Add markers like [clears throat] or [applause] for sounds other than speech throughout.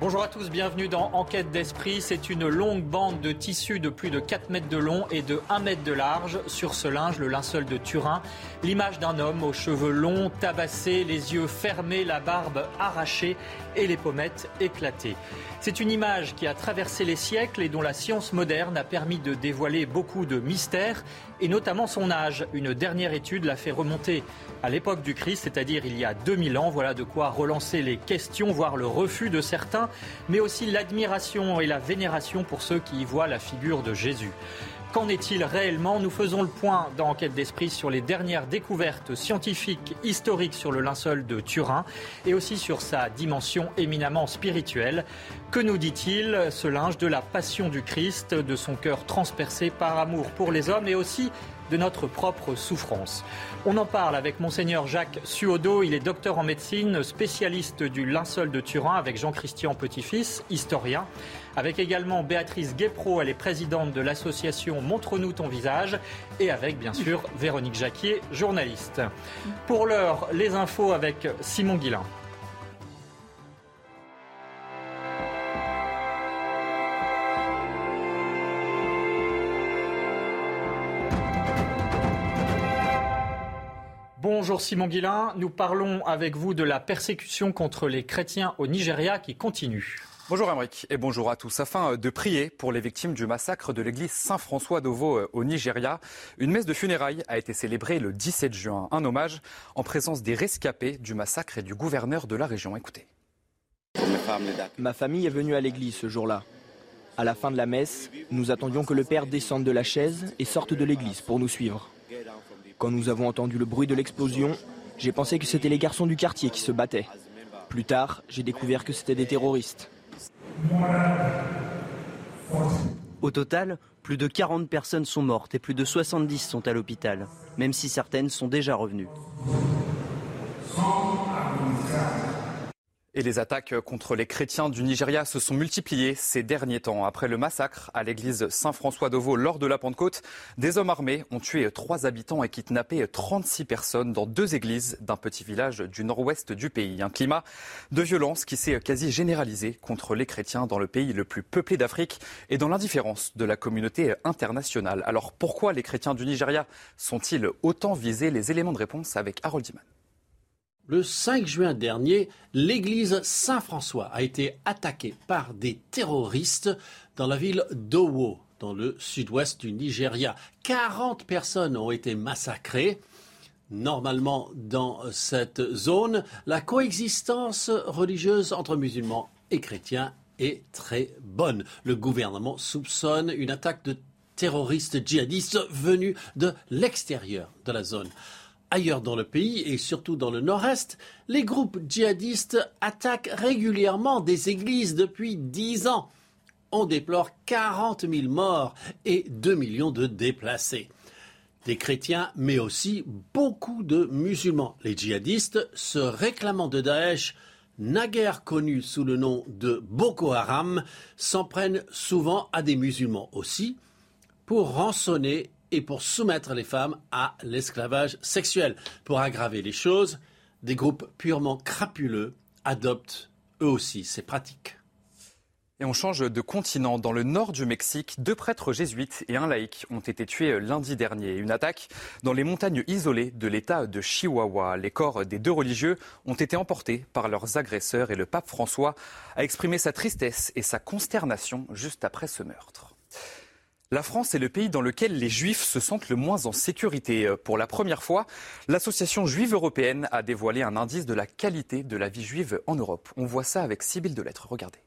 Bonjour à tous, bienvenue dans Enquête d'esprit. C'est une longue bande de tissu de plus de 4 mètres de long et de 1 mètre de large. Sur ce linge, le linceul de Turin, l'image d'un homme aux cheveux longs, tabassés, les yeux fermés, la barbe arrachée et les pommettes éclatées. C'est une image qui a traversé les siècles et dont la science moderne a permis de dévoiler beaucoup de mystères, et notamment son âge. Une dernière étude l'a fait remonter à l'époque du Christ, c'est-à-dire il y a 2000 ans. Voilà de quoi relancer les questions, voire le refus de certains, mais aussi l'admiration et la vénération pour ceux qui y voient la figure de Jésus. Qu'en est-il réellement Nous faisons le point dans Enquête d'esprit sur les dernières découvertes scientifiques, historiques sur le linceul de Turin et aussi sur sa dimension éminemment spirituelle. Que nous dit-il ce linge de la passion du Christ, de son cœur transpercé par amour pour les hommes et aussi de notre propre souffrance? On en parle avec monseigneur Jacques Suodo, il est docteur en médecine, spécialiste du linceul de Turin avec Jean-Christian Petit-Fils, historien, avec également Béatrice Guépro, elle est présidente de l'association Montre-nous ton visage et avec bien sûr Véronique Jacquier, journaliste. Pour l'heure, les infos avec Simon Guillain. Bonjour Simon Guillain, nous parlons avec vous de la persécution contre les chrétiens au Nigeria qui continue. Bonjour Amric et bonjour à tous. Afin de prier pour les victimes du massacre de l'église Saint-François d'Ovo euh, au Nigeria, une messe de funérailles a été célébrée le 17 juin. Un hommage en présence des rescapés du massacre et du gouverneur de la région. Écoutez. Ma famille est venue à l'église ce jour-là. À la fin de la messe, nous attendions que le père descende de la chaise et sorte de l'église pour nous suivre. Quand nous avons entendu le bruit de l'explosion, j'ai pensé que c'était les garçons du quartier qui se battaient. Plus tard, j'ai découvert que c'était des terroristes. Au total, plus de 40 personnes sont mortes et plus de 70 sont à l'hôpital, même si certaines sont déjà revenues. Et les attaques contre les chrétiens du Nigeria se sont multipliées ces derniers temps. Après le massacre à l'église Saint-François d'Ovo lors de la Pentecôte, des hommes armés ont tué trois habitants et kidnappé 36 personnes dans deux églises d'un petit village du nord-ouest du pays. Un climat de violence qui s'est quasi généralisé contre les chrétiens dans le pays le plus peuplé d'Afrique et dans l'indifférence de la communauté internationale. Alors pourquoi les chrétiens du Nigeria sont-ils autant visés? Les éléments de réponse avec Harold Diman. Le 5 juin dernier, l'église Saint-François a été attaquée par des terroristes dans la ville d'Owo, dans le sud-ouest du Nigeria. 40 personnes ont été massacrées. Normalement, dans cette zone, la coexistence religieuse entre musulmans et chrétiens est très bonne. Le gouvernement soupçonne une attaque de terroristes djihadistes venus de l'extérieur de la zone. Ailleurs dans le pays et surtout dans le nord-est, les groupes djihadistes attaquent régulièrement des églises depuis dix ans. On déplore 40 000 morts et 2 millions de déplacés. Des chrétiens, mais aussi beaucoup de musulmans. Les djihadistes, se réclamant de Daesh, naguère connu sous le nom de Boko Haram, s'en prennent souvent à des musulmans aussi pour rançonner et pour soumettre les femmes à l'esclavage sexuel. Pour aggraver les choses, des groupes purement crapuleux adoptent eux aussi ces pratiques. Et on change de continent. Dans le nord du Mexique, deux prêtres jésuites et un laïc ont été tués lundi dernier. Une attaque dans les montagnes isolées de l'État de Chihuahua. Les corps des deux religieux ont été emportés par leurs agresseurs et le pape François a exprimé sa tristesse et sa consternation juste après ce meurtre. La France est le pays dans lequel les juifs se sentent le moins en sécurité. Pour la première fois, l'association juive européenne a dévoilé un indice de la qualité de la vie juive en Europe. On voit ça avec Sibylle Delettre. Regardez.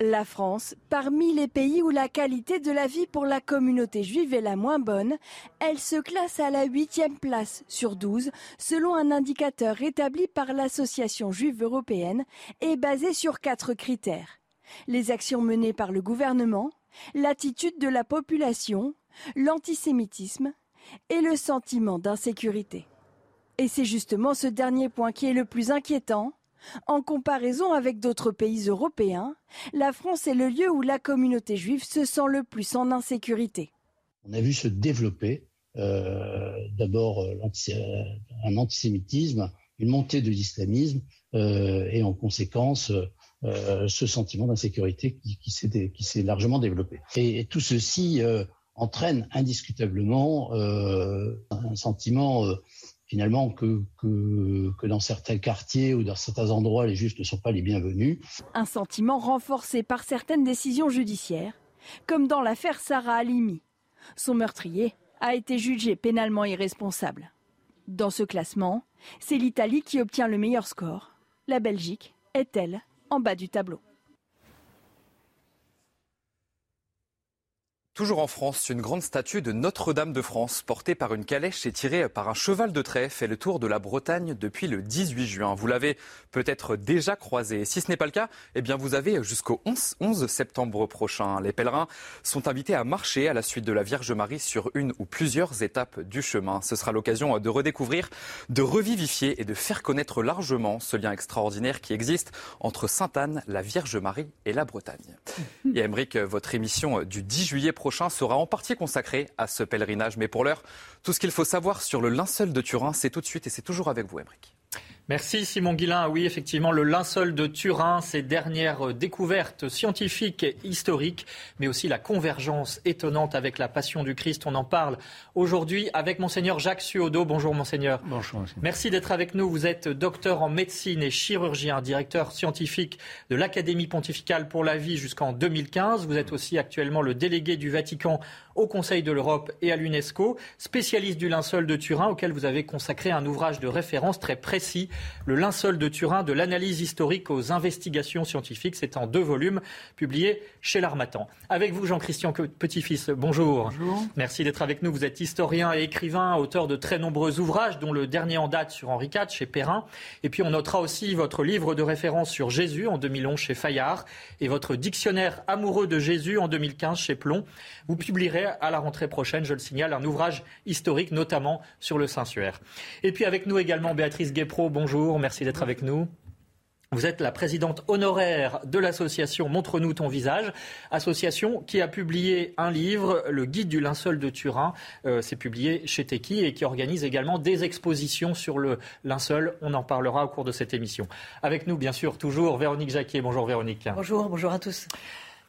La France, parmi les pays où la qualité de la vie pour la communauté juive est la moins bonne, elle se classe à la huitième place sur 12 selon un indicateur établi par l'Association juive européenne et basé sur quatre critères. Les actions menées par le gouvernement, l'attitude de la population, l'antisémitisme et le sentiment d'insécurité. Et c'est justement ce dernier point qui est le plus inquiétant. En comparaison avec d'autres pays européens, la France est le lieu où la communauté juive se sent le plus en insécurité. On a vu se développer euh, d'abord euh, un antisémitisme une montée de l'islamisme et en conséquence ce sentiment d'insécurité qui, s'est largement développé. Et, tout ceci entraîne indiscutablement un sentiment finalement que, que, dans certains quartiers ou dans certains endroits, les juges ne sont pas les bienvenus. Un sentiment renforcé par certaines décisions judiciaires, comme dans l'affaire Sarah Halimi. Son meurtrier a été jugé pénalement irresponsable. Dans ce classement, c'est l'Italie qui obtient le meilleur score. La Belgique est, elle, en bas du tableau. Toujours en France, une grande statue de Notre-Dame de France, portée par une calèche et tirée par un cheval de trait, fait le tour de la Bretagne depuis le 18 juin. Vous l'avez peut-être déjà croisée. Si ce n'est pas le cas, eh bien vous avez jusqu'au 11, septembre prochain. Les pèlerins sont invités à marcher à la suite de la Vierge Marie sur une ou plusieurs étapes du chemin. Ce sera l'occasion de redécouvrir, de revivifier et de faire connaître largement ce lien extraordinaire qui existe entre Sainte-Anne, la Vierge Marie et la Bretagne. Et Emmerich, votre émission du 10 juillet prochain sera en partie consacré à ce pèlerinage. Mais pour l'heure, tout ce qu'il faut savoir sur le linceul de Turin, c'est tout de suite et c'est toujours avec vous, Emmerich. Merci Simon Guillain. Oui, effectivement, le linceul de Turin, ses dernières découvertes scientifiques et historiques, mais aussi la convergence étonnante avec la passion du Christ. On en parle aujourd'hui avec monseigneur Jacques Suodo. Bonjour monseigneur. Bonjour. Merci d'être avec nous. Vous êtes docteur en médecine et chirurgien, directeur scientifique de l'Académie pontificale pour la vie jusqu'en 2015. Vous êtes aussi actuellement le délégué du Vatican au Conseil de l'Europe et à l'UNESCO, spécialiste du linceul de Turin auquel vous avez consacré un ouvrage de référence très précis le linceul de Turin, de l'analyse historique aux investigations scientifiques. C'est en deux volumes, publié chez l'Armatan. Avec vous, Jean-Christian Petit-Fils, bonjour. Bonjour. Merci d'être avec nous. Vous êtes historien et écrivain, auteur de très nombreux ouvrages, dont le dernier en date sur Henri IV chez Perrin. Et puis on notera aussi votre livre de référence sur Jésus en 2011 chez Fayard et votre dictionnaire amoureux de Jésus en 2015 chez Plomb. Vous publierez à la rentrée prochaine, je le signale, un ouvrage historique, notamment sur le Saint-Suaire. Et puis avec nous également Béatrice Guépro, bonjour, merci d'être avec nous. Vous êtes la présidente honoraire de l'association Montre-nous ton visage, association qui a publié un livre, Le guide du linceul de Turin. Euh, c'est publié chez Teki et qui organise également des expositions sur le linceul. On en parlera au cours de cette émission. Avec nous, bien sûr, toujours Véronique Jacquier. Bonjour Véronique. Bonjour, bonjour à tous.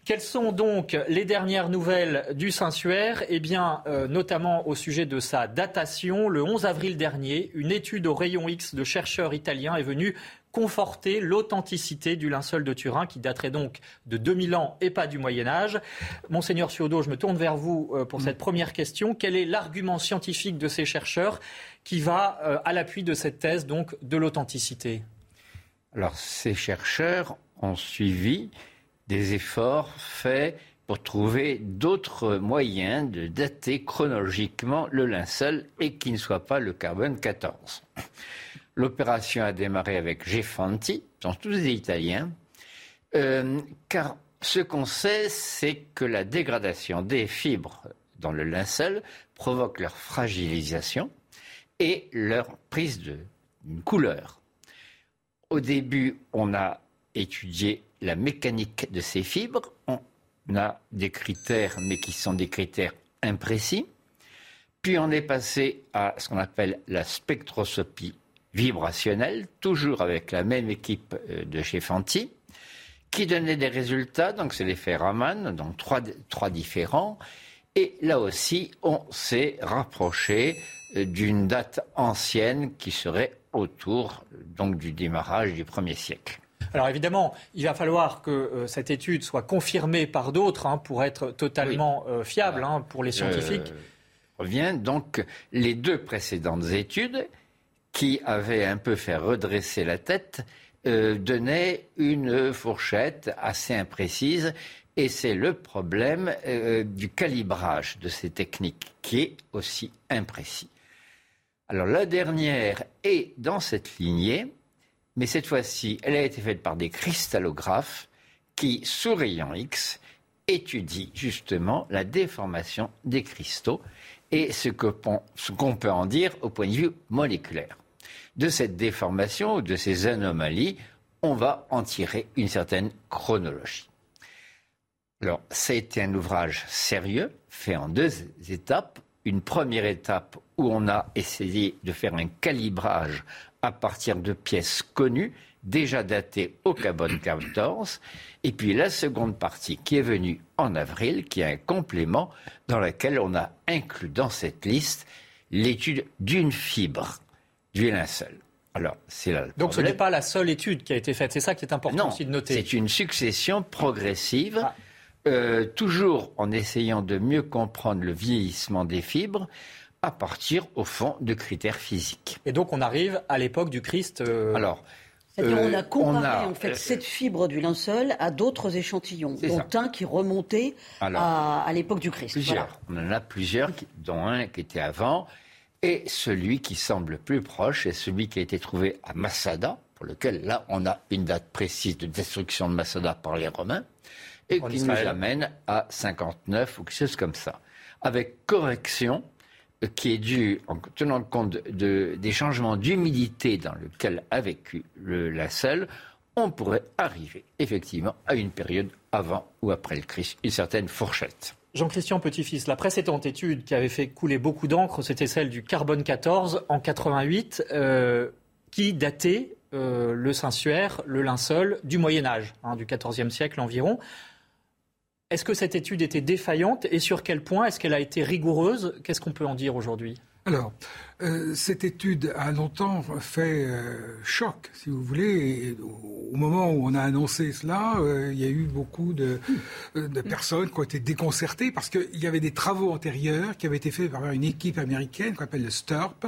Quelles sont donc les dernières nouvelles du Saint-Suaire? Eh bien, euh, notamment au sujet de sa datation. Le 11 avril dernier, une étude au rayon X de chercheurs italiens est venue conforter l'authenticité du linceul de Turin, qui daterait donc de 2000 ans et pas du Moyen Âge. Monseigneur Ciodo, je me tourne vers vous euh, pour cette première question. Quel est l'argument scientifique de ces chercheurs qui va euh, à l'appui de cette thèse donc de l'authenticité? Alors, ces chercheurs ont suivi des efforts faits pour trouver d'autres moyens de dater chronologiquement le linceul et qui ne soit pas le carbone 14. L'opération a démarré avec Gefanti, sont tous des Italiens, euh, car ce qu'on sait, c'est que la dégradation des fibres dans le linceul provoque leur fragilisation et leur prise de couleur. Au début, on a étudié la mécanique de ces fibres. On a des critères, mais qui sont des critères imprécis. Puis on est passé à ce qu'on appelle la spectroscopie vibrationnelle, toujours avec la même équipe euh, de chez Fanti, qui donnait des résultats. Donc c'est l'effet Raman, donc trois, différents. Et là aussi, on s'est rapproché euh, d'une date ancienne qui serait autour donc du démarrage du premier siècle. Alors évidemment, il va falloir que euh, cette étude soit confirmée par d'autres hein, pour être totalement euh, fiable hein, pour les scientifiques. revient donc les deux précédentes études qui avaient un peu fait redresser la tête euh, donnaient une fourchette assez imprécise et c'est le problème du calibrage de ces techniques qui est aussi imprécis. Alors la dernière est dans cette lignée mais cette fois-ci, elle a été faite par des cristallographes qui, sous rayon X, étudient justement la déformation des cristaux et ce qu'on peut en dire au point de vue moléculaire. De cette déformation ou de ces anomalies, on va en tirer une certaine chronologie. Alors, ça a été un ouvrage sérieux, fait en deux étapes. Une première étape où on a essayé de faire un calibrage à partir de pièces connues, déjà datées au carbone 14. Et puis la seconde partie qui est venue en avril, qui est un complément dans lequel on a inclus dans cette liste l'étude d'une fibre du linceul. Alors, c'est là Donc ce n'est pas la seule étude qui a été faite, c'est ça qui est important aussi de noter. C'est une succession progressive, ah. euh, toujours en essayant de mieux comprendre le vieillissement des fibres à partir, au fond, de critères physiques. Et donc on arrive à l'époque du Christ. Euh, Alors, c'est-à-dire on a euh, comparé en fait cette fibre du linceul à d'autres échantillons, dont un qui remontait à, l'époque du Christ. Plusieurs. On en a plusieurs, dont un qui était avant. Et celui qui semble plus proche est celui qui a été trouvé à Massada, pour lequel là on a une date précise de destruction de Massada par les Romains, et qui nous amène à 59 ou quelque chose comme ça. Avec correction euh, qui est due en tenant compte des changements d'humidité dans lequel a vécu la selle, on pourrait arriver effectivement à une période avant ou après le Christ, une certaine fourchette. Jean-Christian Petit-Fils, la précédente étude qui avait fait couler beaucoup d'encre, c'était celle du carbone 14 en 88, euh, qui datait euh, le Saint-Suaire, le linceul, du Moyen Âge, hein, du XIVe siècle environ. Est-ce que cette étude était défaillante et sur quel point est-ce qu'elle a été rigoureuse? Qu'est-ce qu'on peut en dire aujourd'hui? Alors, euh, cette étude a longtemps fait euh, choc, si vous voulez. au moment où on a annoncé cela, euh, il y a eu beaucoup de, de, personnes qui ont été déconcertées parce qu'il y avait des travaux antérieurs qui avaient été faits par une équipe américaine qu'on appelle le STURP,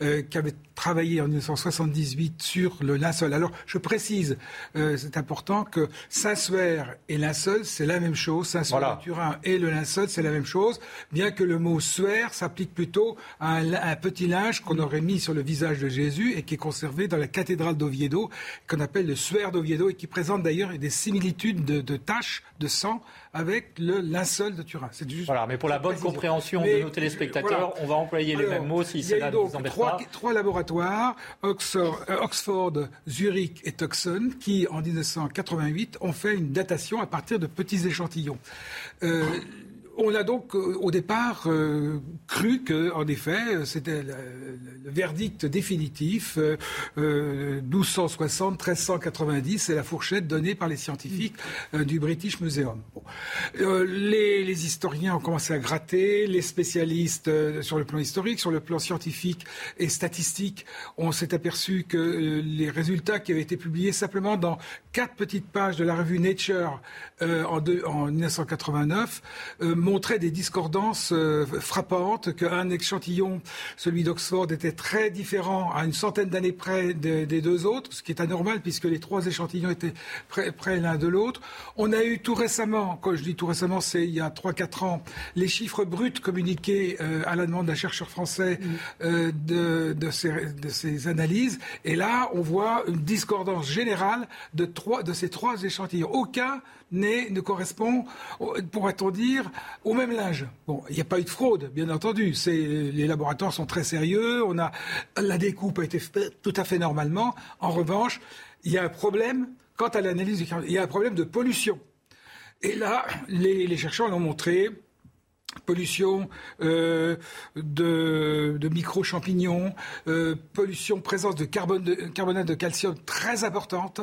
qui avait travaillé en 1978 sur le linceul. Alors, je précise, c'est important que Saint-Suaire et linceul, c'est la même chose. Saint-Suaire-Turin et le linceul, c'est la même chose, bien que le mot suaire s'applique plutôt à un, petit linge qu'on aurait mis sur le visage de Jésus et qui est conservé dans la cathédrale d'Oviedo, qu'on appelle le suaire d'Oviedo et qui présente d'ailleurs des similitudes de, taches de sang avec le linceul de Turin. C'est juste voilà, mais pour la bonne compréhension de nos téléspectateurs, on va employer les mêmes mots si cela ne vous embête trois, pas. Trois laboratoires, Oxford, euh, Oxford, Zurich et Tucson, qui en 1988 ont fait une datation à partir de petits échantillons. Euh, on a donc euh, au départ euh, cru que, en effet, euh, c'était le, verdict définitif. 1260, 1390, c'est la fourchette donnée par les scientifiques du British Museum. Les, historiens ont commencé à gratter, les spécialistes sur le plan historique, sur le plan scientifique et statistique, on s'est aperçu que les résultats qui avaient été publiés simplement dans quatre petites pages de la revue Nature en 1989 montrait des discordances euh, frappantes, qu'un échantillon, celui d'Oxford, était très différent à une centaine d'années près des, deux autres, ce qui est anormal puisque les trois échantillons étaient près, l'un de l'autre. On a eu tout récemment, quand je dis tout récemment, c'est il y a 3-4 ans, les chiffres bruts communiqués euh, à la demande d'un chercheur français mm. euh, de, de, ces, de, ces, analyses. Et là, on voit une discordance générale de, trois, de ces trois échantillons. Aucun ne correspond, pourrait-on dire, au même linge. Bon, il n'y a pas eu de fraude, bien entendu. Les laboratoires sont très sérieux. La découpe a été faite tout à fait normalement. En revanche, il y a un problème quant à l'analyse du Il y a un problème de pollution. Et là, les chercheurs l'ont montré pollution euh, de, micro-champignons, euh, pollution, présence de, carbonate de calcium très importante.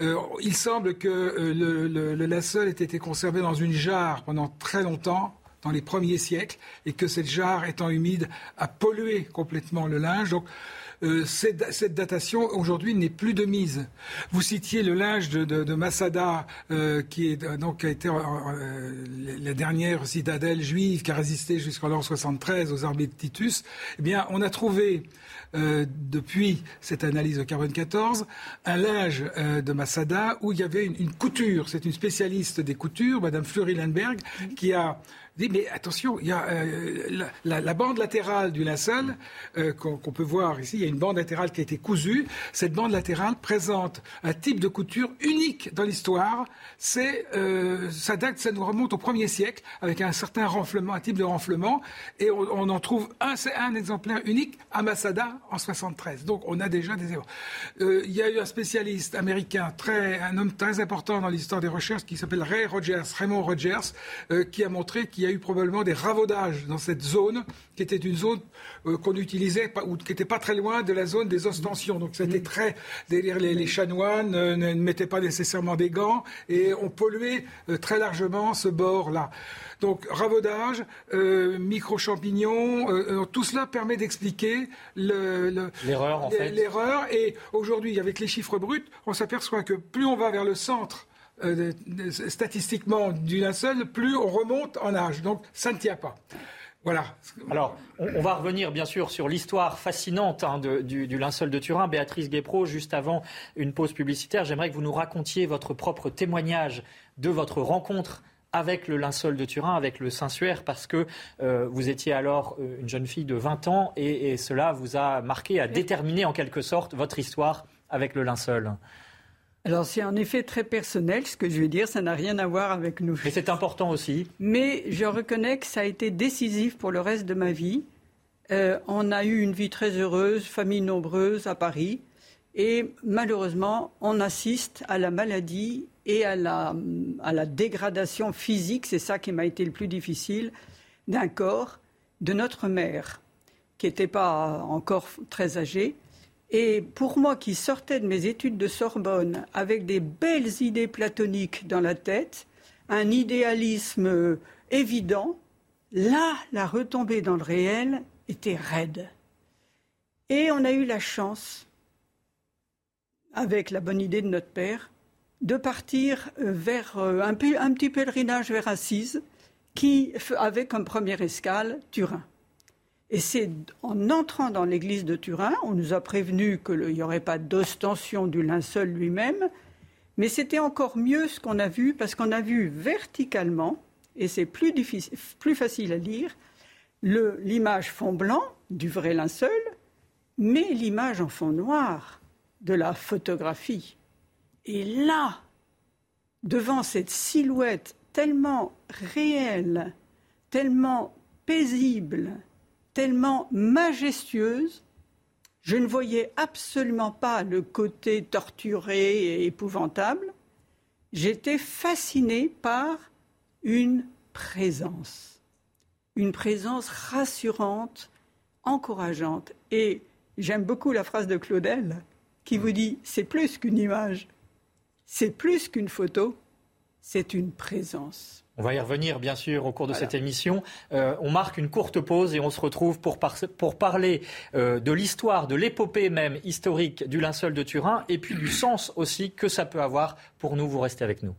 Euh, il semble que le, le, le linceul ait été conservé dans une jarre pendant très longtemps dans les premiers siècles et que cette jarre étant humide a pollué complètement le linge. Euh, cette, datation aujourd'hui n'est plus de mise. Vous citiez le linge de, de, Masada, euh, qui est euh, donc a été la dernière citadelle juive qui a résisté jusqu'en l'an 73 aux armées de Titus. Eh bien, on a trouvé depuis cette analyse de carbone 14 un linge de Masada où il y avait une, une couture. C'est une spécialiste des coutures, Madame Fleury Lindbergh, qui a mais attention, il y a euh, la, bande latérale du linceul euh, qu'on peut voir ici. Il y a une bande latérale qui a été cousue. Cette bande latérale présente un type de couture unique dans l'histoire. C'est euh, ça date, ça nous remonte au premier siècle avec un certain renflement, un type de renflement, et on, en trouve un, un exemplaire unique à Masada en 73. Donc on a déjà des erreurs. il y a eu un spécialiste américain, très, un homme très important dans l'histoire des recherches, qui s'appelle Ray Rogers, Raymond Rogers, qui a montré qu'il y a a eu probablement des ravaudages dans cette zone, qui était une zone euh, qu'on utilisait, ou qui n'était pas très loin de la zone des ostensions. Donc c'était très. Les, les chanoines ne, mettaient pas nécessairement des gants et ont pollué très largement ce bord-là. Donc ravaudage, euh, micro-champignons, euh, euh, tout cela permet d'expliquer l'erreur en fait. L'erreur et aujourd'hui avec les chiffres bruts, on s'aperçoit que plus on va vers le centre statistiquement du linceul, plus on remonte en âge. Donc ça ne tient pas. Voilà. Alors, on, va revenir bien sûr sur l'histoire fascinante hein, du, du, linceul de Turin. Béatrice Guépro, juste avant une pause publicitaire, j'aimerais que vous nous racontiez votre propre témoignage de votre rencontre avec le linceul de Turin, avec le Saint-Suaire, parce que euh, vous étiez alors euh, une jeune fille de 20 ans et, cela vous a marqué, a déterminé en quelque sorte votre histoire avec le linceul. Alors c'est en effet très personnel, ce que je vais dire, ça n'a rien à voir avec nous. Mais c'est important aussi. Mais je reconnais que ça a été décisif pour le reste de ma vie. Euh, on a eu une vie très heureuse, famille nombreuse à Paris. Et malheureusement, on assiste à la maladie et à la, à la dégradation physique, c'est ça qui m'a été le plus difficile, d'un corps de notre mère, qui n'était pas encore très âgée. Et pour moi qui sortais de mes études de Sorbonne avec des belles idées platoniques dans la tête, un idéalisme évident, là, la retombée dans le réel était raide. Et on a eu la chance avec la bonne idée de notre père, de partir euh, vers euh, un, petit pèlerinage vers Assise, qui avait comme première escale Turin. Et c'est en entrant dans l'église de Turin, on nous a prévenu qu'il n'y aurait pas d'ostension du linceul lui-même, mais c'était encore mieux ce qu'on a vu, parce qu'on a vu verticalement, et c'est plus, plus facile à lire, l'image fond blanc du vrai linceul, mais l'image en fond noir de la photographie. Et là, devant cette silhouette tellement réelle, tellement paisible, tellement majestueuse, je ne voyais absolument pas le côté torturé et épouvantable. J'étais fascinée par une présence, une présence rassurante, encourageante. Et j'aime beaucoup la phrase de Claudel qui vous dit c'est plus qu'une image, c'est plus qu'une photo, c'est une présence. On va y revenir, bien sûr, au cours de cette émission. Euh, on marque une courte pause et on se retrouve pour, pour parler euh, de l'histoire, de l'épopée même historique du linceul de Turin et puis du sens aussi que ça peut avoir pour nous. Vous restez avec nous.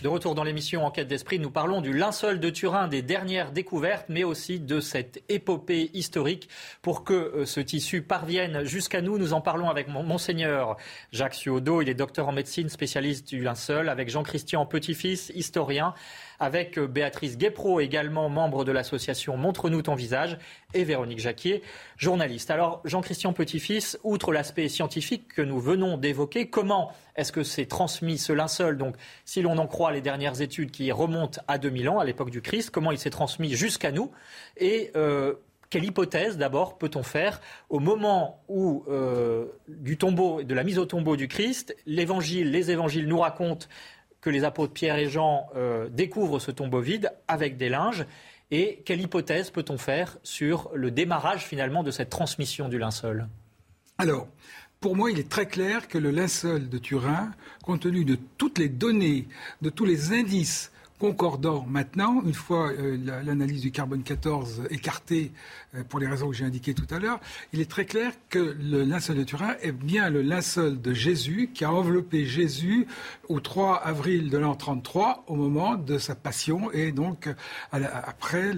De retour dans l'émission Enquête d'esprit, nous parlons du linceul de Turin, des dernières découvertes, mais aussi de cette épopée historique. Pour que euh, ce tissu parvienne jusqu'à nous, nous en parlons avec Monseigneur Jacques Suodo, il est docteur en médecine, spécialiste du linceul, avec Jean-Christian Petit-Fils, historien, avec euh, Béatrice Guépro, également membre de l'association Montre-nous ton visage, et Véronique Jacquier, journaliste. Alors, Jean-Christian Petit-Fils, outre l'aspect scientifique que nous venons d'évoquer, comment est-ce que c'est transmis ce linceul Donc, si l'on en croit les dernières études qui remontent à 2000 ans, à l'époque du Christ, comment il s'est transmis jusqu'à nous Et euh, quelle hypothèse d'abord peut-on faire au moment où euh, du tombeau, de la mise au tombeau du Christ, l'évangile, les évangiles nous racontent que les apôtres Pierre et Jean euh, découvrent ce tombeau vide avec des linges. Et quelle hypothèse peut-on faire sur le démarrage finalement de cette transmission du linceul? Alors, pour moi, il est très clair que le linceul de Turin, compte tenu de toutes les données, de tous les indices concordant maintenant, une fois euh, l'analyse du carbone 14 écartée euh, pour les raisons que j'ai indiquées tout à l'heure, il est très clair que le linceul de Turin est bien le linceul de Jésus qui a enveloppé Jésus au 3 avril de l'an 33 au moment de sa passion et donc après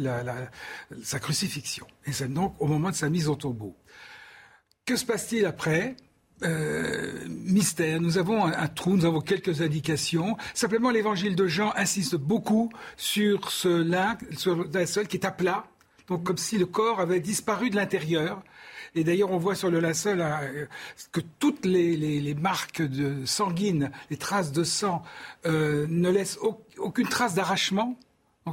sa crucifixion. Et c'est donc au moment de sa mise au tombeau. Que se passe-t-il après? Euh, mystère. Nous avons un, trou, nous avons quelques indications. Simplement, l'évangile de Jean insiste beaucoup sur ce lac, sur qui est à plat, donc comme si le corps avait disparu de l'intérieur. Et d'ailleurs, on voit sur le linceul euh, que toutes les, marques de sanguines, les traces de sang, euh, ne laissent aucune trace d'arrachement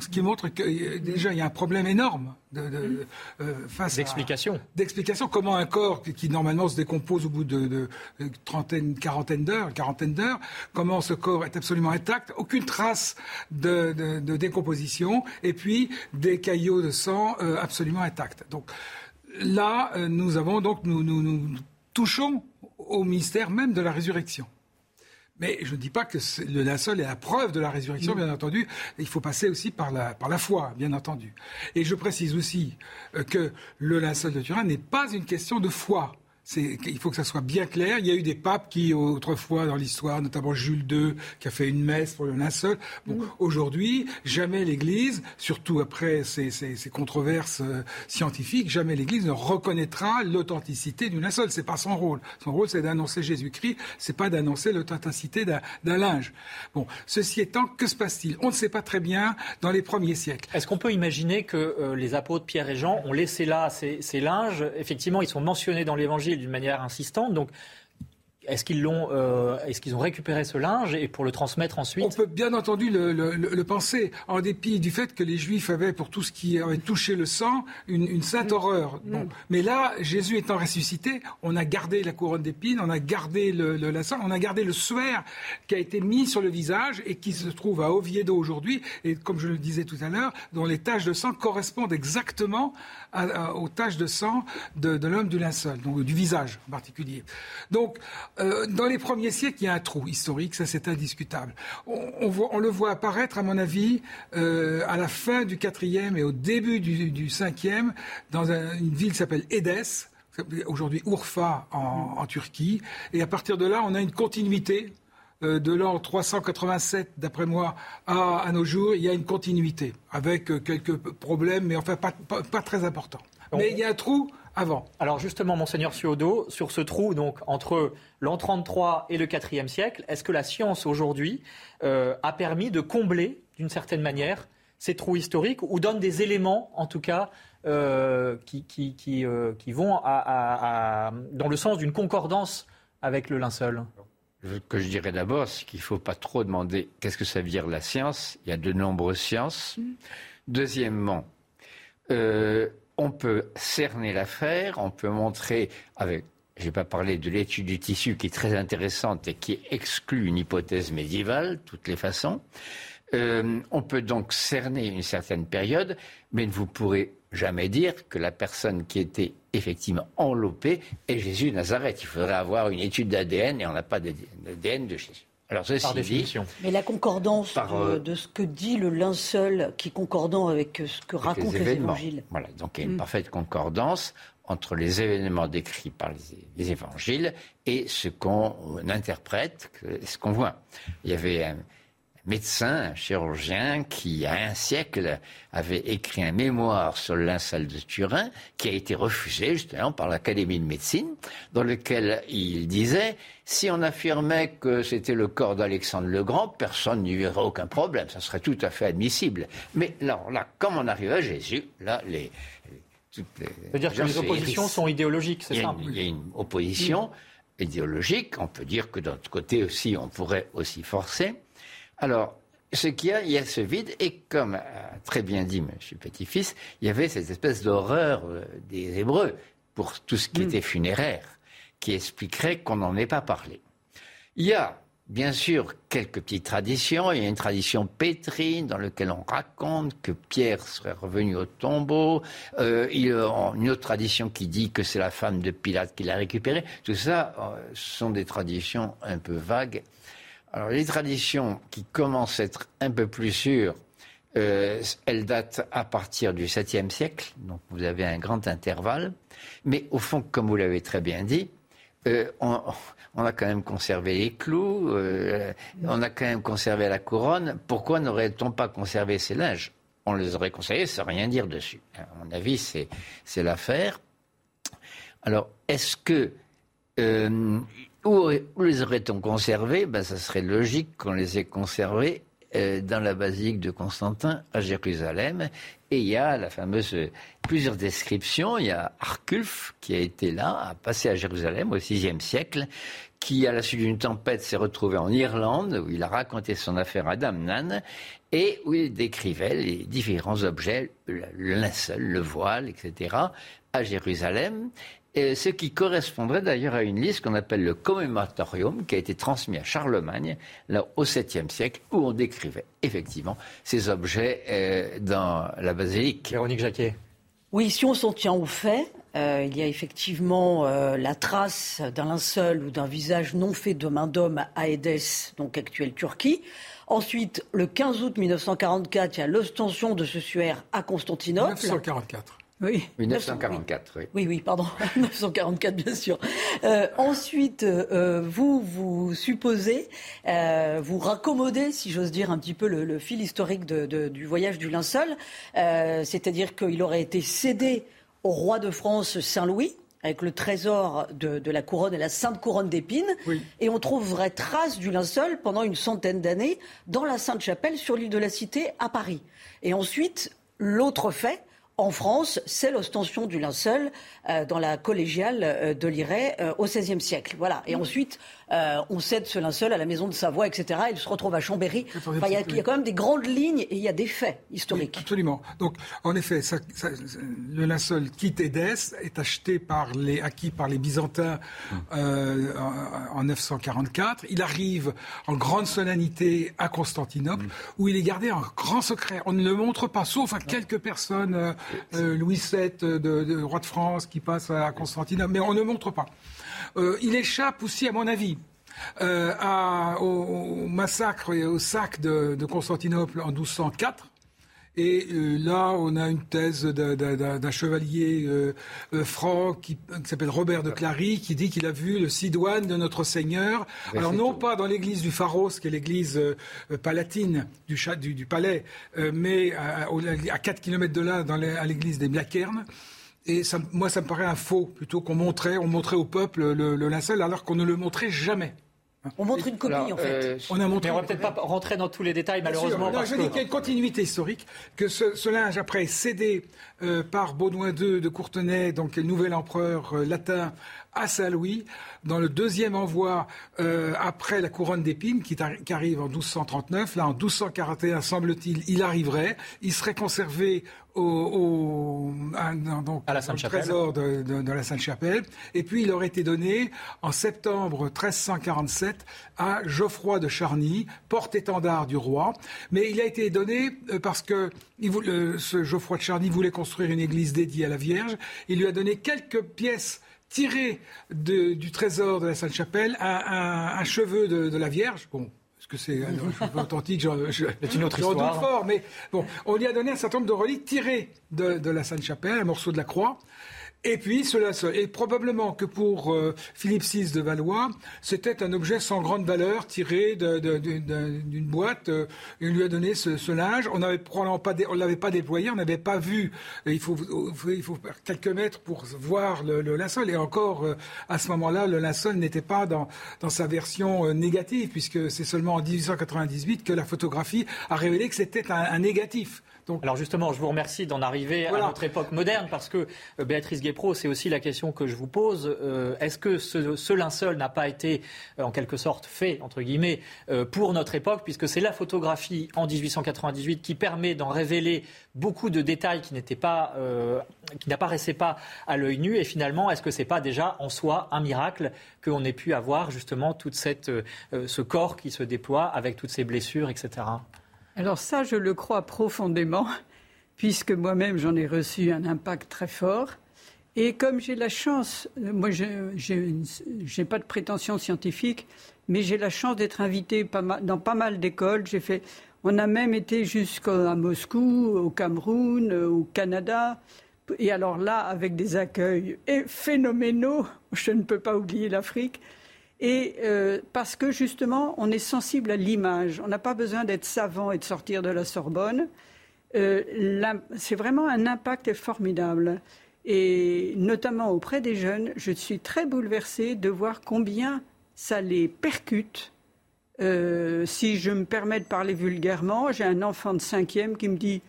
ce qui montre que euh, déjà il y a un problème énorme de, de, euh, face d'explication. D'explication. Comment un corps qui, normalement se décompose au bout de, trentaine, quarantaine d'heures, quarantaine d'heures, comment ce corps est absolument intact, aucune trace de, décomposition, et puis des caillots de sang euh, absolument intacts. Donc là, nous avons donc, nous, nous touchons au mystère même de la résurrection. Mais je ne dis pas que le linceul est la preuve de la résurrection, bien entendu. Il faut passer aussi par la, par la foi, bien entendu. Et je précise aussi euh, que le linceul de Turin n'est pas une question de foi il faut que ça soit bien clair. Il y a eu des papes qui, autrefois dans l'histoire, notamment Jules II, qui a fait une messe pour le linceul. Bon, mm. aujourd'hui, jamais l'Église, surtout après ces, controverses euh, scientifiques, jamais l'Église ne reconnaîtra l'authenticité du linceul. C'est pas son rôle. Son rôle, c'est d'annoncer Jésus-Christ. C'est pas d'annoncer l'authenticité d'un linge. Bon, ceci étant, que se passe-t-il? On ne sait pas très bien dans les premiers siècles. Est-ce qu'on peut imaginer que euh, les apôtres Pierre et Jean ont laissé là ces, ces linges? Effectivement, ils sont mentionnés dans l'Évangile d'une manière insistante. Donc, est-ce qu'ils l'ont, euh, est-ce qu'ils ont récupéré ce linge et pour le transmettre ensuite On peut bien entendu le, penser, en dépit du fait que les Juifs avaient, pour tout ce qui avait touché le sang, une, sainte horreur. Bon. Mais là, Jésus étant ressuscité, on a gardé la couronne d'épines, on a gardé le, le on a gardé le suaire qui a été mis sur le visage et qui se trouve à Oviedo aujourd'hui, et comme je le disais tout à l'heure, dont les taches de sang correspondent exactement aux taches de sang de, de l'homme du linceul, donc du visage en particulier. Donc euh, dans les premiers siècles, il y a un trou historique, ça c'est indiscutable. On, le voit apparaître, à mon avis, euh, à la fin du quatrième et au début du, cinquième, dans une ville qui s'appelle Édesse, aujourd'hui Urfa en, Turquie. Et à partir de là, on a une continuité. Euh, de l'an 387, d'après moi, à, nos jours, il y a une continuité, avec quelques problèmes, mais enfin pas, pas très importants. Mais il y a un trou avant. Alors justement, monseigneur Suodo, sur ce trou donc entre l'an 33 et le 4e siècle, est-ce que la science aujourd'hui euh, a permis de combler d'une certaine manière ces trous historiques ou donne des éléments, en tout cas, euh, qui, qui, euh, qui, vont à, dans le sens d'une concordance avec le linceul? Ce que je dirais d'abord, c'est qu'il ne faut pas trop demander qu'est-ce que ça veut dire la science. Il y a de nombreuses sciences. Mm. Deuxièmement, on peut cerner l'affaire, on peut montrer avec je n'ai pas parlé de l'étude du tissu qui est très intéressante et qui exclut une hypothèse médiévale, toutes les façons. Euh, on peut donc cerner une certaine période, mais vous ne pourrez jamais dire que la personne qui était effectivement enlopée est Jésus de Nazareth. Il faudrait avoir une étude d'ADN et on n'a pas d'ADN de Jésus. Alors, ceci définition. Mais la concordance euh, de, ce que dit le linceul, qui est concordant avec ce que racontent les, évangiles. Voilà, donc il y a une mm. parfaite concordance entre les événements décrits par les, évangiles et ce qu'on interprète, ce qu'on voit. Il y avait un, médecin, chirurgien, qui, il y a un siècle, avait écrit un mémoire sur le linceul de Turin, qui a été refusé justement par l'Académie de médecine, dans lequel il disait si on affirmait que c'était le corps d'Alexandre le Grand, personne n'y verrait aucun problème, ça serait tout à fait admissible. Mais là, là comme on arrive à Jésus, là, les, C'est-à-dire que les oppositions sont idéologiques, c'est ça Il y a une opposition idéologique. On peut dire que d'un autre côté aussi, on pourrait aussi forcer. Alors, ce qu'il y a, il y a ce vide, et comme a très bien dit M. Petit-Fils, il y avait cette espèce d'horreur euh, des Hébreux pour tout ce qui hmm. était funéraire, qui expliquerait qu'on n'en ait pas parlé. Il y a bien sûr quelques petites traditions. Il y a une tradition pétrine dans laquelle on raconte que Pierre serait revenu au tombeau. Euh, il y a une autre tradition qui dit que c'est la femme de Pilate qui l'a récupéré. Tout ça euh, sont des traditions un peu vagues alors les traditions qui commencent à être un peu plus sûres, euh, elles datent à partir du 7e siècle, donc vous avez un grand intervalle. Mais au fond, comme vous l'avez très bien dit, euh, on, a quand même conservé les clous, euh, on a quand même conservé la couronne. Pourquoi n'aurait-on pas conservé ces linges? On les aurait conservés sans rien dire dessus. À mon avis, c'est l'affaire. Alors, est-ce que où, les aurait-on conservés? Ben, Ça serait logique qu'on les ait conservés euh, dans la basilique de Constantin à Jérusalem. Et il y a la fameuse plusieurs descriptions. Il y a Arculf qui a été là, a passé à Jérusalem au VIe siècle, qui à la suite d'une tempête s'est retrouvé en Irlande où il a raconté son affaire à Damnan et où il décrivait les différents objets, le linceul, le voile, etc. à Jérusalem ce qui correspondrait d'ailleurs à une liste qu'on appelle le commémoratorium, qui a été transmis à Charlemagne, là, au 7e siècle, où on décrivait effectivement ces objets euh, dans la basilique. Véronique Jacquet. Oui, si on s'en tient aux faits, euh, il y a effectivement euh, la trace d'un linceul ou d'un visage non fait de main d'homme à Édesse, donc actuelle Turquie. Ensuite, le 15 août 1944, il y a l'ostension de ce suaire à Constantinople. 1944. Oui. 1944, oui. Oui, oui, pardon. [laughs] 1944, bien sûr. Euh, ensuite, euh, vous, vous supposez, euh, vous raccommodez, si j'ose dire, un petit peu le, fil historique du voyage du linceul. C'est-à-dire qu'il aurait été cédé au roi de France Saint-Louis avec le trésor de, la couronne et la sainte couronne d'épines. Et on trouverait trace du linceul pendant une centaine d'années dans la Sainte-Chapelle sur l'île de la Cité à Paris. Et ensuite, l'autre fait, en France, c'est l'ostension du linceul euh, dans la collégiale euh, de Liray euh, au XVIe siècle. Voilà. Et ensuite, on cède ce linceul à la maison de Savoie, etc. Il se retrouve à Chambéry. il, y a, quand même des grandes lignes et il y a des faits historiques. absolument. Donc, en effet, le linceul quitte Édesse, est acheté par les, acquis par les Byzantins en, 944. Il arrive en grande solennité à Constantinople, mm. où il est gardé en grand secret. On ne le montre pas, sauf à quelques personnes euh, Louis VII, euh, de, roi de France, qui passe à Constantinople, mais on ne montre pas. Euh, il échappe aussi, à mon avis, au, massacre et au sac de, Constantinople en 1204. Et là, on a une thèse d'un chevalier franc qui, s'appelle Robert de Clary, qui dit qu'il a vu le sidoine de notre Seigneur. Alors non pas dans l'église du Pharos, qui est l'église palatine du, du, palais, mais à, à, 4 km de là, dans à l'église des Blaquernes. Et ça, moi, ça me paraît un faux, plutôt qu'on montrait, on montrait au peuple le, le linceul, alors qu'on ne le montrait jamais. On montre une copie, en fait. Euh, on a montré. Mais on va peut-être pas rentrer dans tous les détails, malheureusement. je dis qu'il y a une continuité historique, que ce, linge, après, est cédé euh, par Baudouin II de Courtenay, donc le nouvel empereur euh, latin, à Saint-Louis, dans le deuxième envoi après la couronne d'épines, qui, qui, arrive en 1239. Là, en 1241, semble-t-il, il arriverait. Il serait conservé au, à la trésor de, la Sainte-Chapelle. Et puis il aurait été donné en septembre 1347 à Geoffroy de Charny, porte-étendard du roi. Mais il a été donné euh, parce que ce Geoffroy de Charny voulait construire une église dédiée à la Vierge. Il lui a donné quelques pièces tirées du trésor de la Sainte-Chapelle, un, un, cheveu de, de la Vierge. Bon, que c'est un [laughs] authentique, c'est une autre histoire. fort, mais bon, on lui a donné un certain nombre de reliques tirées de, de la Sainte-Chapelle, un morceau de la croix, et puis, cela Et probablement que pour euh, Philippe VI de Valois, c'était un objet sans grande valeur tiré d'une boîte. Euh, il lui a donné ce, linge. On n'avait l'avait pas déployé, on n'avait pas vu. Il faut, il faut quelques mètres pour voir le, linceul. Et encore, euh, à ce moment-là, le linceul n'était pas dans sa version négative, puisque c'est seulement en 1898 que la photographie a révélé que c'était un négatif. Alors justement, je vous remercie d'en arriver à notre époque moderne parce que euh, Béatrice Guépro, c'est aussi la question que je vous pose. Euh, est-ce que ce, linceul n'a pas été euh, en quelque sorte fait, entre guillemets, pour notre époque, puisque c'est la photographie en 1898 qui permet d'en révéler beaucoup de détails qui n'étaient pas, qui n'apparaissaient pas à l'œil nu. Et finalement, est-ce que c'est pas déjà en soi un miracle qu'on ait pu avoir justement toute cette, ce corps qui se déploie avec toutes ces blessures, etc. Alors ça, je le crois profondément, [laughs] puisque moi-même j'en ai reçu un impact très fort. Et comme j'ai la chance, euh, moi je n'ai pas de prétention scientifique, mais j'ai la chance d'être invité dans pas mal d'écoles. J'ai fait, on a même été jusqu'à Moscou, au Cameroun, au Canada. Et alors là, avec des accueils phénoménaux, [laughs] je ne peux pas oublier l'Afrique. Et euh, parce que justement, on est sensible à l'image. On n'a pas besoin d'être savant et de sortir de la Sorbonne. Euh, c'est vraiment un impact formidable. Et notamment auprès des jeunes, je suis très bouleversée de voir combien ça les percute. Euh, si je me permets de parler vulgairement, j'ai un enfant de cinquième qui me dit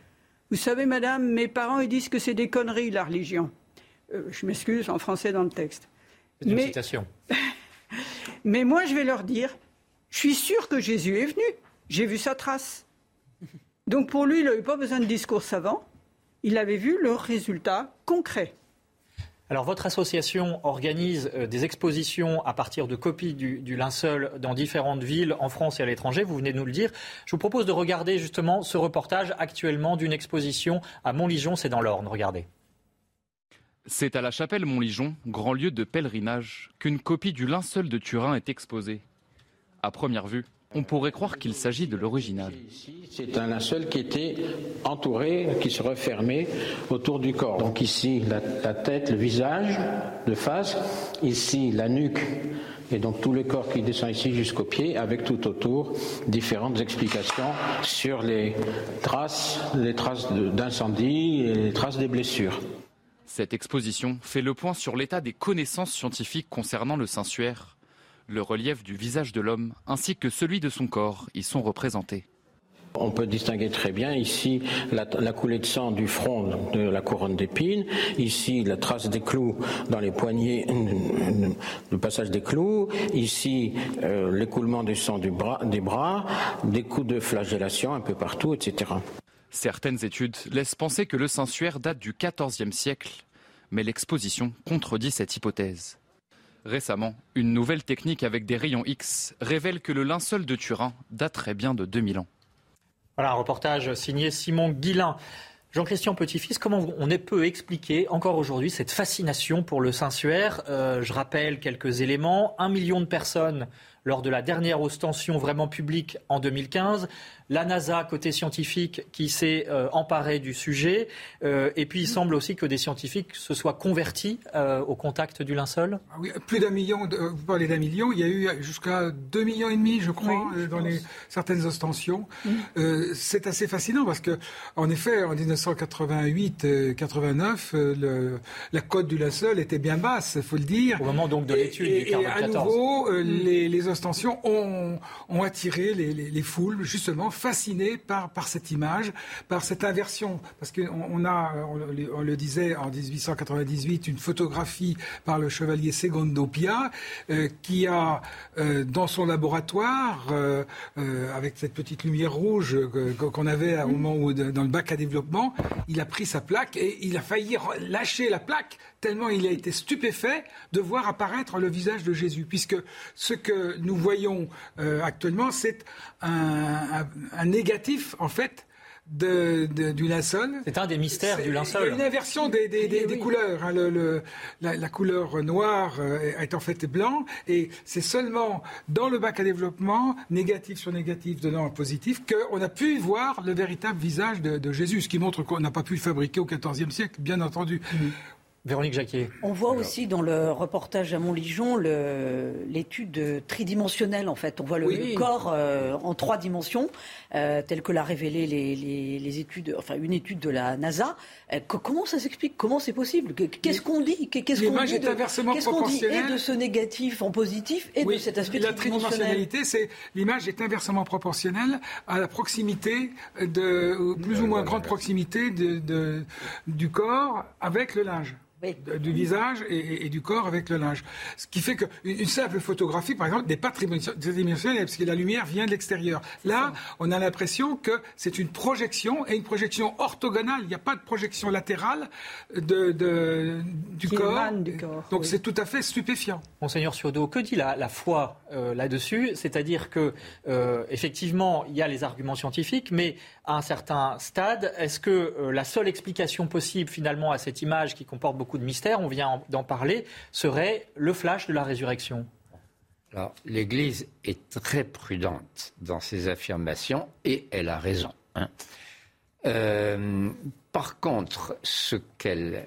Vous savez, madame, mes parents ils disent que c'est des conneries, la religion. je m'excuse en français dans le texte. C'est une citation. [laughs] Mais moi, je vais leur dire, je suis sûr que Jésus est venu. J'ai vu sa trace. Donc pour lui, il n'avait pas besoin de discours savant. Il avait vu le résultat concret. Alors votre association organise euh, des expositions à partir de copies du, linceul dans différentes villes en France et à l'étranger, vous venez de nous le dire. Je vous propose de regarder justement ce reportage actuellement d'une exposition à Montligeon, c'est dans l'Orne, regardez. C'est à la chapelle Montligeon, grand lieu de pèlerinage, qu'une copie du linceul de Turin est exposée. À première vue, on pourrait croire qu'il s'agit de l'original. C'est un linceul qui était entouré, qui se refermait autour du corps. Donc ici, la, tête, le visage de face, ici, la nuque, et donc tout le corps qui descend ici jusqu'aux pieds, avec tout autour différentes explications sur les traces, les traces d'incendie et les traces des blessures. Cette exposition fait le point sur l'état des connaissances scientifiques concernant le sensuaire. Le relief du visage de l'homme ainsi que celui de son corps y sont représentés. On peut distinguer très bien ici la, coulée de sang du front de la couronne d'épines, ici la trace des clous dans les poignets, le passage des clous, ici euh, l'écoulement du sang des bras, des coups de flagellation un peu partout, etc. Certaines études laissent penser que le sensuaire date du XIVe siècle, mais l'exposition contredit cette hypothèse. Récemment, une nouvelle technique avec des rayons X révèle que le linceul de Turin daterait bien de 2000 ans. Voilà un reportage signé Simon Guillain. Jean-Christian Petit-Fils, comment on peut expliquer encore aujourd'hui cette fascination pour le sensuaire euh, Je rappelle quelques éléments. Un million de personnes lors de la dernière ostension vraiment publique en 2015 la NASA côté scientifique qui s'est euh, emparée du sujet. Euh, et puis il semble aussi que des scientifiques se soient convertis euh, au contact du linceul. Ah oui, plus d'un million, vous parlez d'un million, il y a eu jusqu'à deux millions et demi, je crois, dans les, certaines ostensions. c'est assez fascinant parce que, en effet, en 1988-89, la cote du linceul était bien basse, il faut le dire. Au moment donc de l'étude du Et à nouveau, les, les, ostensions ont, ont attiré les, les, les foules, justement, fasciné par, par cette image, par cette inversion. Parce qu'on on a, on, le disait en 1898, une photographie par le chevalier Segondo Pia, euh, qui a euh, dans son laboratoire, euh, avec cette petite lumière rouge qu'on avait au moment où, dans le bac à développement, il a pris sa plaque et il a failli lâcher la plaque tellement il a été stupéfait de voir apparaître le visage de Jésus, puisque ce que nous voyons actuellement, c'est un, un négatif, en fait, de, du linceul. C'est un des mystères du linceul. Il y a une inversion des, des, des, des couleurs. Hein. Le, le, la, la, couleur noire euh, est en fait blanc et c'est seulement dans le bac à développement, négatif sur négatif, donnant un positif, qu'on a pu voir le véritable visage de, de Jésus, ce qui montre qu'on n'a pas pu le fabriquer au XIVe siècle, bien entendu. Mmh. Véronique Jacquier. On voit aussi dans le reportage à Montligeon l'étude tridimensionnelle, en fait. On voit le, corps euh, en trois dimensions, euh, tel que l'a révélé les, les, les, études, enfin une étude de la NASA. Euh, comment ça s'explique? Comment c'est possible? Qu'est-ce qu'on dit? Qu'est-ce qu'on dit, dit? Et de ce négatif en positif et de cet aspect La tridimensionnalité, c'est l'image est inversement proportionnelle à la proximité de plus ou moins grande proximité de, de, du corps avec le linge du visage et, et, du corps avec le linge. Ce qui fait qu'une simple photographie, par exemple, n'est pas tridimensionnelle parce que la lumière vient de l'extérieur. Là, on a l'impression que c'est une projection et une projection orthogonale. Il n'y a pas de projection latérale de, de du, corps. du, corps. Donc c'est tout à fait stupéfiant. Monseigneur Ciodo, que dit la, la foi euh, là-dessus? C'est-à-dire que euh, effectivement, il y a les arguments scientifiques, mais à un certain stade, est-ce que euh, la seule explication possible finalement à cette image qui comporte beaucoup de mystères, on vient d'en parler, serait le flash de la résurrection Alors, l'Église est très prudente dans ses affirmations et elle a raison. Hein. Euh, par contre, ce qu'elle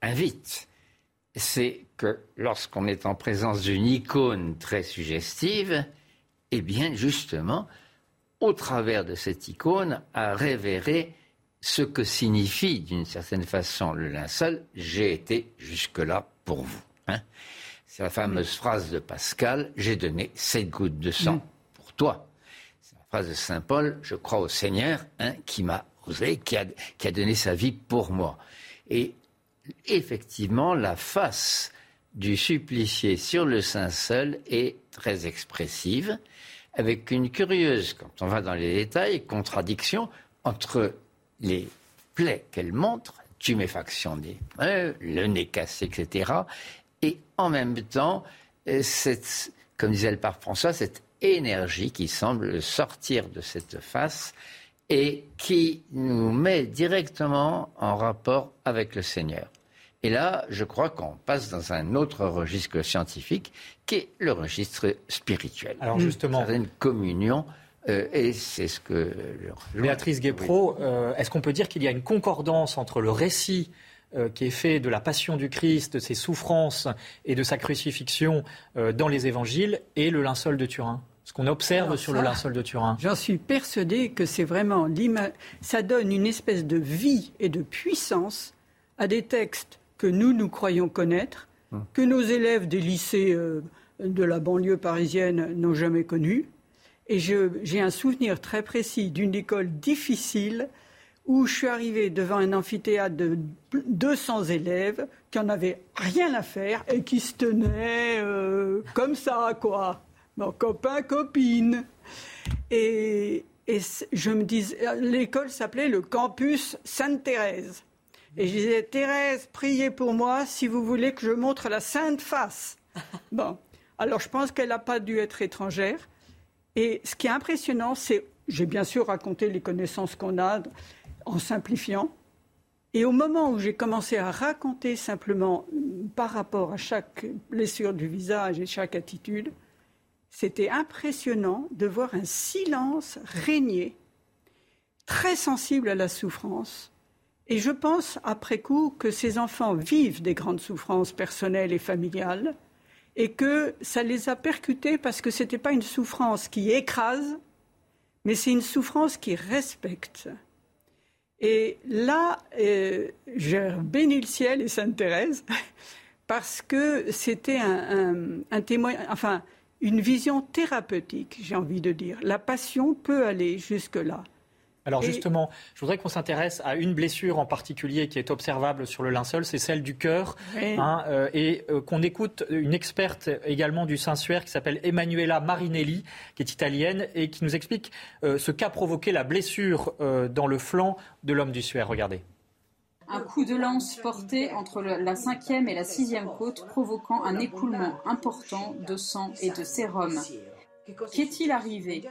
invite, c'est que lorsqu'on est en présence d'une icône très suggestive, eh bien, justement, au travers de cette icône, à révéler ce que signifie d'une certaine façon le linceul, j'ai été jusque-là pour vous. Hein. C'est la fameuse phrase de Pascal, j'ai donné sept gouttes de sang mm. pour toi. C'est la phrase de Saint Paul, je crois au Seigneur hein, qui m'a osé, qui a, qui a donné sa vie pour moi. Et effectivement, la face du supplicié sur le Saint-Seul est très expressive, avec une curieuse, quand on va dans les détails, contradiction entre les plaies qu'elle montre, tuméfaction des mains, le nez cassé, etc. Et en même temps, euh, cette, comme disait le pape François, cette énergie qui semble sortir de cette face et qui nous met directement en rapport avec le Seigneur. Et là, je crois qu'on passe dans un autre registre scientifique, qui est le registre spirituel. Alors justement, une communion. Euh, et c'est ce que. Béatrice Guépro, euh, est-ce qu'on peut dire qu'il y a une concordance entre le récit euh, qui est fait de la passion du Christ, de ses souffrances et de sa crucifixion dans les évangiles et le linceul de Turin? Ce qu'on observe sur le linceul de Turin J'en suis persuadée que c'est vraiment ça donne une espèce de vie et de puissance à des textes que nous, nous croyons connaître, hum. que nos élèves des lycées euh, de la banlieue parisienne n'ont jamais connus. Et j'ai un souvenir très précis d'une école difficile où je suis arrivée devant un amphithéâtre de 200 élèves qui en avaient rien à faire et qui se tenaient euh, comme ça, quoi mon copain, copine. Et, je me disais, l'école s'appelait le campus Sainte-Thérèse. Et je disais, Thérèse, priez pour moi si vous voulez que je montre la sainte face. [laughs] Bon, alors je pense qu'elle n'a pas dû être étrangère. Et ce qui est impressionnant, c'est, j'ai bien sûr raconté les connaissances qu'on a en simplifiant. Et au moment où j'ai commencé à raconter simplement par rapport à chaque blessure du visage et chaque attitude, c'était impressionnant de voir un silence régner, très sensible à la souffrance. Et je pense, après coup, que ces enfants vivent des grandes souffrances personnelles et familiales, et que ça les a percutés parce que ce n'était pas une souffrance qui écrase, mais c'est une souffrance qui respecte. Et là, euh, j'ai béni le ciel et Sainte Thérèse, [laughs] parce que c'était un, un. Enfin, une vision thérapeutique, j'ai envie de dire. La passion peut aller jusque-là. Alors justement, je voudrais qu'on s'intéresse à une blessure en particulier qui est observable sur le linceul, c'est celle du cœur, hein, euh, et euh, qu'on écoute une experte également du Saint-Suaire qui s'appelle Emanuela Marinelli, qui est italienne, et qui nous explique euh, ce qu'a provoqué la blessure dans le flanc de l'homme du Suaire. Regardez un coup de lance porté entre la cinquième et la sixième côte, provoquant un écoulement important de sang et de sérum. Qu'est-il arrivé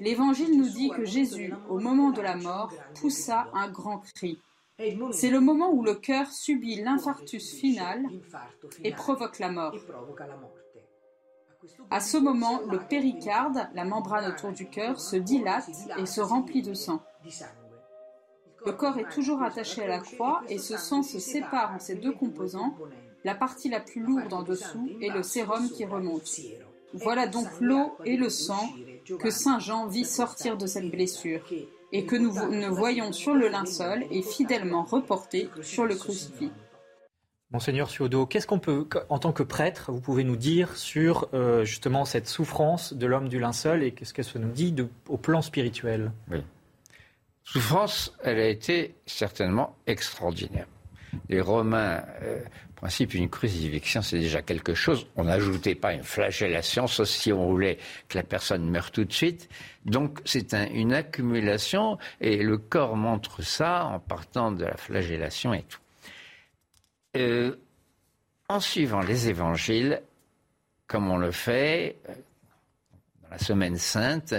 L'Évangile nous dit que Jésus, au moment de la mort, poussa un grand cri. C'est le moment où le cœur subit l'infarctus final et provoque la mort. À ce moment, le péricarde, la membrane autour du cœur, se dilate et se remplit de sang. Le corps est toujours attaché à la croix et ce sang se sépare en ces deux composants, la partie la plus lourde en dessous et le sérum qui remonte. Voilà donc l'eau et le sang que Saint Jean vit sortir de cette blessure et que nous ne voyons sur le linceul et fidèlement reporté sur le crucifix. Monseigneur Suodo, qu'est-ce qu'on peut, en tant que prêtre, vous pouvez nous dire sur euh, justement cette souffrance de l'homme du linceul et qu'est-ce que ça nous dit au plan spirituel? Souffrance, elle a été certainement extraordinaire. Les Romains, euh, principe, une crucifixion, c'est déjà quelque chose. On n'ajoutait pas une flagellation, sauf si on voulait que la personne meure tout de suite. Donc c'est une accumulation, et le corps montre ça en partant de la flagellation et tout. Euh, en suivant les évangiles, comme on le fait euh, dans la semaine sainte,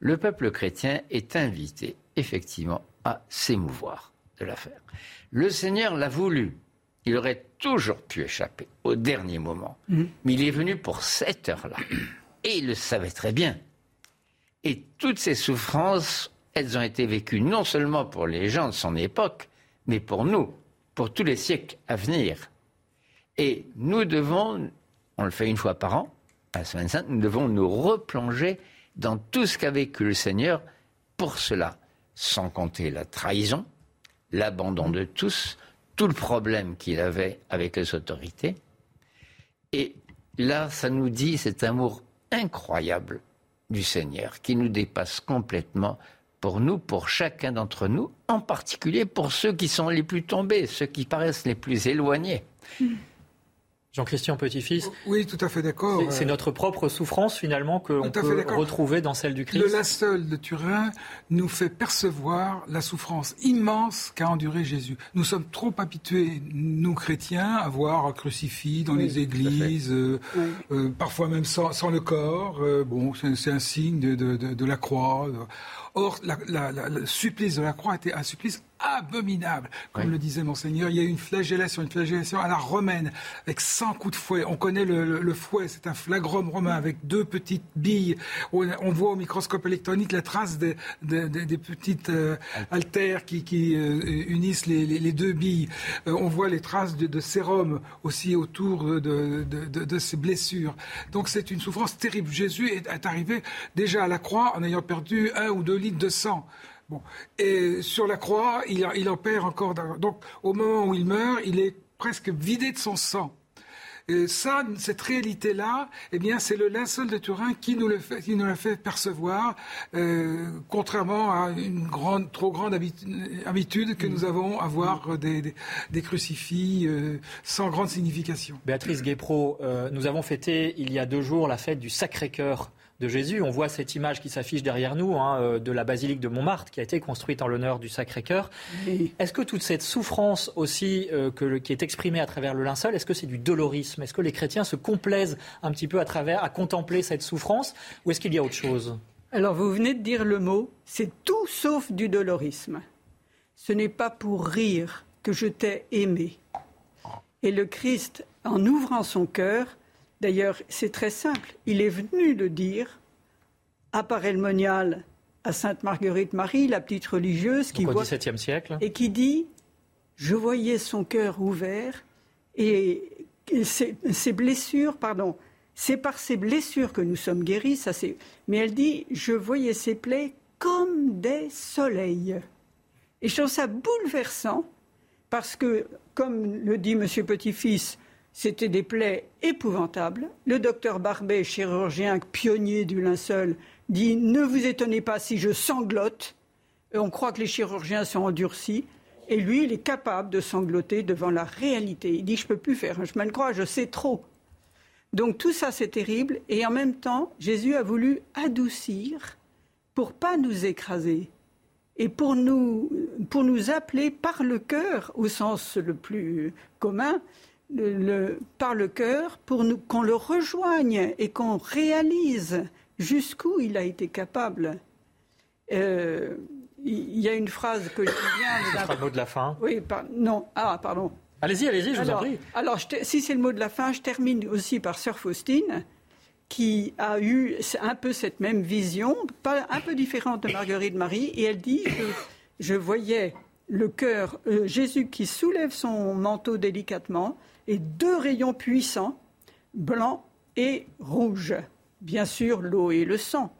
le peuple chrétien est invité effectivement à s'émouvoir de l'affaire. Le Seigneur l'a voulu. Il aurait toujours pu échapper au dernier moment. Mhm. Mais il est venu pour cette heure-là. [clears throat] Et il le savait très bien. Et toutes ces souffrances, elles ont été vécues non seulement pour les gens de son époque, mais pour nous, pour tous les siècles à venir. Et nous devons, on le fait une fois par an, à la Semaine Sainte, nous devons nous replonger dans tout ce qu'a vécu le Seigneur pour cela sans compter la trahison, l'abandon de tous, tout le problème qu'il avait avec les autorités. Et là, ça nous dit cet amour incroyable du Seigneur qui nous dépasse complètement pour nous, pour chacun d'entre nous, en particulier pour ceux qui sont les plus tombés, ceux qui paraissent les plus éloignés. Jean-Christian Petit-Fils. Oui, tout à fait d'accord. C'est notre propre souffrance finalement qu'on peut retrouver dans celle du Christ. Le linceul de Turin nous fait percevoir la souffrance immense qu'a enduré Jésus. Nous sommes trop habitués, nous chrétiens, à voir un crucifix dans les églises, euh, euh, parfois même sans, le corps. Euh, bon, c'est un signe de, de la croix. Or, le supplice de la croix était un supplice abominable. Comme le disait Monseigneur, il y a eu une flagellation, une flagellation à la romaine, avec 100 coups de fouet. On connaît le, fouet, c'est un flagrum romain avec deux petites billes. On, voit au microscope électronique la trace des, petites euh, altères qui, euh, unissent les, deux billes. Euh, on voit les traces de, sérum aussi autour de, ces blessures. Donc c'est une souffrance terrible. Jésus est, est arrivé déjà à la croix en ayant perdu un ou deux de sang. Bon. Et sur la croix, il, en perd encore. Donc, au moment où il meurt, il est presque vidé de son sang. Et ça, cette réalité-là, eh bien, c'est le linceul de Turin qui nous le fait, l'a fait percevoir, euh, contrairement à une trop grande habitude que nous avons à voir des, des, crucifix euh, sans grande signification. Béatrice Guépro, euh, nous avons fêté il y a deux jours la fête du Sacré-Cœur de Jésus. On voit cette image qui s'affiche derrière nous hein, euh, de la basilique de Montmartre qui a été construite en l'honneur du Sacré-Cœur. Est-ce que toute cette souffrance aussi euh, qui est exprimée à travers le linceul, est-ce que c'est du dolorisme? Est-ce que les chrétiens se complaisent un petit peu à travers, à contempler cette souffrance? Ou est-ce qu'il y a autre chose? Alors vous venez de dire le mot, c'est tout sauf du dolorisme. Ce n'est pas pour rire que je t'ai aimé. Et le Christ, en ouvrant son cœur, D'ailleurs, c'est très simple. Il est venu de dire à Parelmonial, à Sainte Marguerite Marie, la petite religieuse, qui voit, siècle. et qui dit Je voyais son cœur ouvert et ses, blessures, pardon, c'est par ses blessures que nous sommes guéris. Ça, Mais elle dit Je voyais ses plaies comme des soleils. Et je trouve ça bouleversant parce que, comme le dit Monsieur Petit-Fils, c'était des plaies épouvantables. Le docteur Barbet, chirurgien pionnier du linceul, dit Ne vous étonnez pas si je sanglote. on croit que les chirurgiens sont endurcis. Et lui, il est capable de sangloter devant la réalité. Il dit Je ne peux plus faire un chemin de croix, je sais trop. Donc tout ça, c'est terrible. Et en même temps, Jésus a voulu adoucir pour pas nous écraser et pour nous, pour nous appeler par le cœur, au sens le plus commun, le, par le cœur pour nous, qu'on le rejoigne et qu'on réalise jusqu'où il a été capable. Euh, il y a une phrase que je viens. Ce sera le mot de la fin. Oui, non. Ah, pardon. Allez-y, allez-y, je vous en prie. Alors, si c'est le mot de la fin, je termine aussi par Sœur Faustine, qui a eu un peu cette même vision, pas un peu différente de Marguerite Marie, et elle dit je, voyais le cœur, euh, Jésus qui soulève son manteau délicatement, et deux rayons puissants, blanc et rouge. Bien sûr, l'eau et le sang.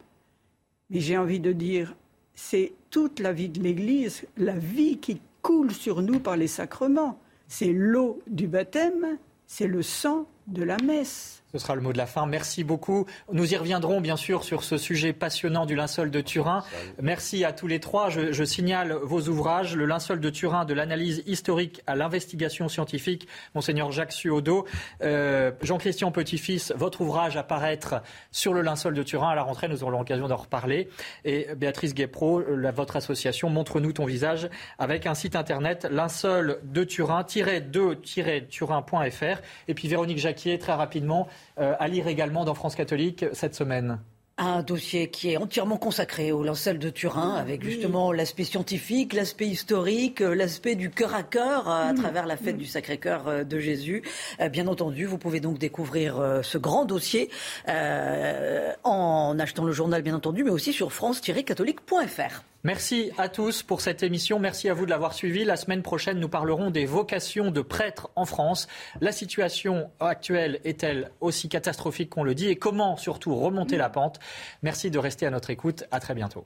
Mais j'ai envie de dire, c'est toute la vie de l'Église, la vie qui coule sur nous par les sacrements. C'est l'eau du baptême, c'est le sang de la messe. Ce sera le mot de la fin. Merci beaucoup. Nous y reviendrons bien sûr sur ce sujet passionnant du linceul de Turin. Merci à tous les trois. Je, signale vos ouvrages. Le linceul de Turin, de l'analyse historique à l'investigation scientifique, Monseigneur Jacques Suodo. Euh, Jean-Christian Petit-Fils, votre ouvrage à paraître sur le linceul de Turin. À la rentrée, nous aurons l'occasion d'en reparler. Et Béatrice Guépro, votre association, Montre-nous ton visage, avec un site internet linceul de Turin-2-turin.fr. Et puis Véronique Jacquier, très rapidement, à lire également dans France catholique cette semaine un dossier qui est entièrement consacré au linceul de Turin, avec justement l'aspect scientifique, l'aspect historique, euh, l'aspect du cœur à cœur à mm. travers la fête mm. du Sacré-Cœur euh, de Jésus. Bien entendu, vous pouvez donc découvrir ce grand dossier en achetant le journal, bien entendu, mais aussi sur france-catholique.fr. Merci à tous pour cette émission. Merci à vous de l'avoir suivi. La semaine prochaine, nous parlerons des vocations de prêtres en France. La situation actuelle est-elle aussi catastrophique qu'on le dit? Et comment surtout remonter la pente? Merci de rester à notre écoute. À très bientôt.